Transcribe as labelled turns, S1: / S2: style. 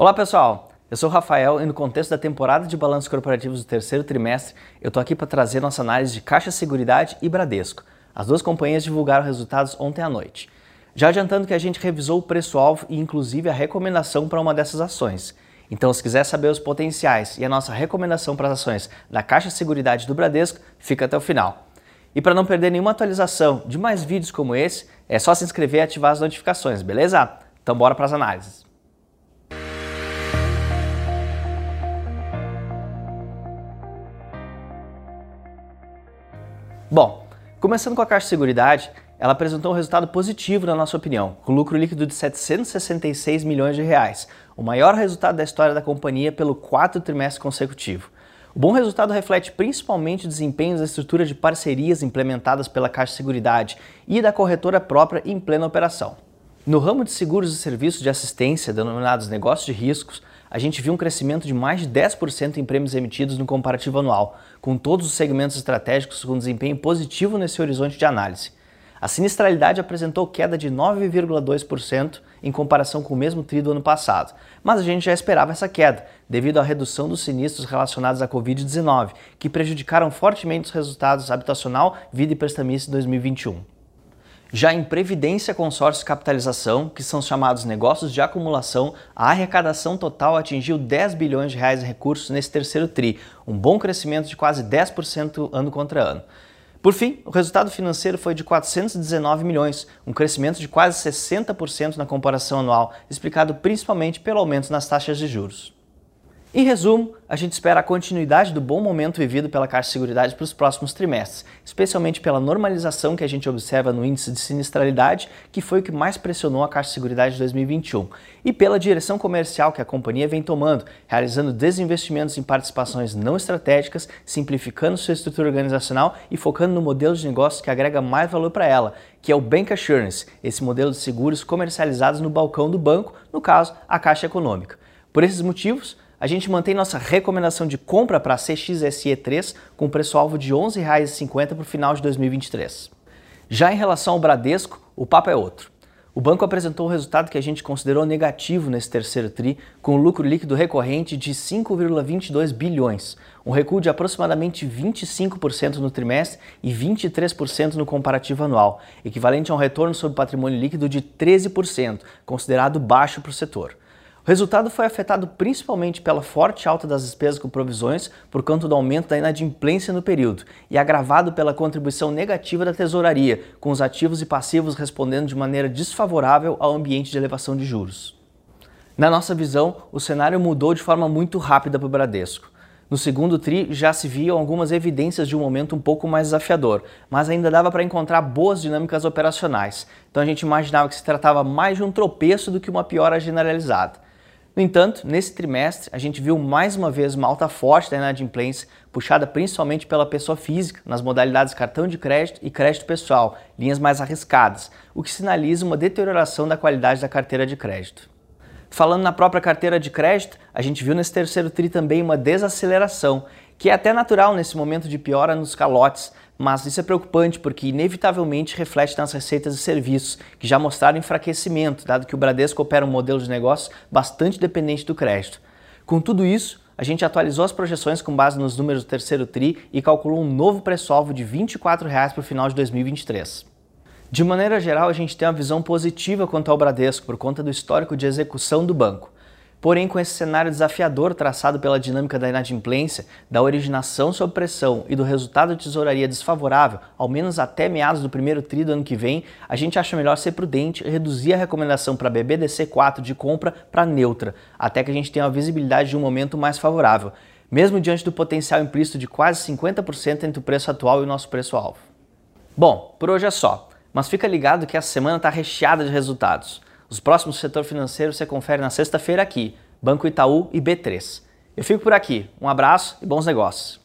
S1: Olá pessoal, eu sou o Rafael e no contexto da temporada de balanços corporativos do terceiro trimestre, eu estou aqui para trazer nossa análise de Caixa Seguridade e Bradesco. As duas companhias divulgaram resultados ontem à noite. Já adiantando que a gente revisou o preço-alvo e inclusive a recomendação para uma dessas ações. Então, se quiser saber os potenciais e a nossa recomendação para as ações da Caixa Seguridade do Bradesco, fica até o final. E para não perder nenhuma atualização de mais vídeos como esse, é só se inscrever e ativar as notificações, beleza? Então bora para as análises. Bom, começando com a Caixa de Seguridade, ela apresentou um resultado positivo na nossa opinião, com lucro líquido de 766 milhões de reais, o maior resultado da história da companhia pelo quarto trimestre consecutivo. O bom resultado reflete principalmente o desempenho da estrutura de parcerias implementadas pela Caixa de Seguridade e da corretora própria em plena operação. No ramo de seguros e serviços de assistência, denominados negócios de riscos, a gente viu um crescimento de mais de 10% em prêmios emitidos no comparativo anual, com todos os segmentos estratégicos com desempenho positivo nesse horizonte de análise. A sinistralidade apresentou queda de 9,2% em comparação com o mesmo tri do ano passado, mas a gente já esperava essa queda, devido à redução dos sinistros relacionados à Covid-19, que prejudicaram fortemente os resultados habitacional, vida e prestamista em 2021. Já em Previdência, Consórcio Capitalização, que são chamados negócios de acumulação, a arrecadação total atingiu 10 bilhões de reais em recursos nesse terceiro TRI, um bom crescimento de quase 10% ano contra ano. Por fim, o resultado financeiro foi de 419 milhões, um crescimento de quase 60% na comparação anual, explicado principalmente pelo aumento nas taxas de juros. Em resumo, a gente espera a continuidade do bom momento vivido pela Caixa de Seguridade para os próximos trimestres, especialmente pela normalização que a gente observa no índice de sinistralidade, que foi o que mais pressionou a Caixa de Seguridade de 2021, e pela direção comercial que a companhia vem tomando, realizando desinvestimentos em participações não estratégicas, simplificando sua estrutura organizacional e focando no modelo de negócio que agrega mais valor para ela, que é o Bank Assurance, esse modelo de seguros comercializados no balcão do banco, no caso, a Caixa Econômica. Por esses motivos, a gente mantém nossa recomendação de compra para a CXSE3 com preço-alvo de R$ 11,50 para o final de 2023. Já em relação ao Bradesco, o papo é outro. O banco apresentou um resultado que a gente considerou negativo nesse terceiro TRI, com lucro líquido recorrente de 5,22 bilhões, um recuo de aproximadamente 25% no trimestre e 23% no comparativo anual, equivalente a um retorno sobre patrimônio líquido de 13%, considerado baixo para o setor. O resultado foi afetado principalmente pela forte alta das despesas com provisões por conta do aumento da inadimplência no período e agravado pela contribuição negativa da tesouraria, com os ativos e passivos respondendo de maneira desfavorável ao ambiente de elevação de juros. Na nossa visão, o cenário mudou de forma muito rápida para o Bradesco. No segundo TRI já se viam algumas evidências de um momento um pouco mais desafiador, mas ainda dava para encontrar boas dinâmicas operacionais. Então a gente imaginava que se tratava mais de um tropeço do que uma piora generalizada. No entanto, nesse trimestre, a gente viu mais uma vez uma alta forte da inadimplência, puxada principalmente pela pessoa física, nas modalidades cartão de crédito e crédito pessoal, linhas mais arriscadas, o que sinaliza uma deterioração da qualidade da carteira de crédito. Falando na própria carteira de crédito, a gente viu nesse terceiro TRI também uma desaceleração, que é até natural nesse momento de piora nos calotes, mas isso é preocupante porque inevitavelmente reflete nas receitas e serviços, que já mostraram enfraquecimento, dado que o Bradesco opera um modelo de negócio bastante dependente do crédito. Com tudo isso, a gente atualizou as projeções com base nos números do terceiro TRI e calculou um novo preço-alvo de R$ 24 para o final de 2023. De maneira geral, a gente tem uma visão positiva quanto ao Bradesco por conta do histórico de execução do banco. Porém, com esse cenário desafiador traçado pela dinâmica da inadimplência, da originação sob pressão e do resultado de tesouraria desfavorável, ao menos até meados do primeiro tri do ano que vem, a gente acha melhor ser prudente e reduzir a recomendação para BBDC4 de compra para neutra, até que a gente tenha a visibilidade de um momento mais favorável, mesmo diante do potencial implícito de quase 50% entre o preço atual e o nosso preço-alvo. Bom, por hoje é só, mas fica ligado que essa semana está recheada de resultados. Os próximos setor financeiro você confere na sexta-feira aqui, Banco Itaú e B3. Eu fico por aqui. Um abraço e bons negócios.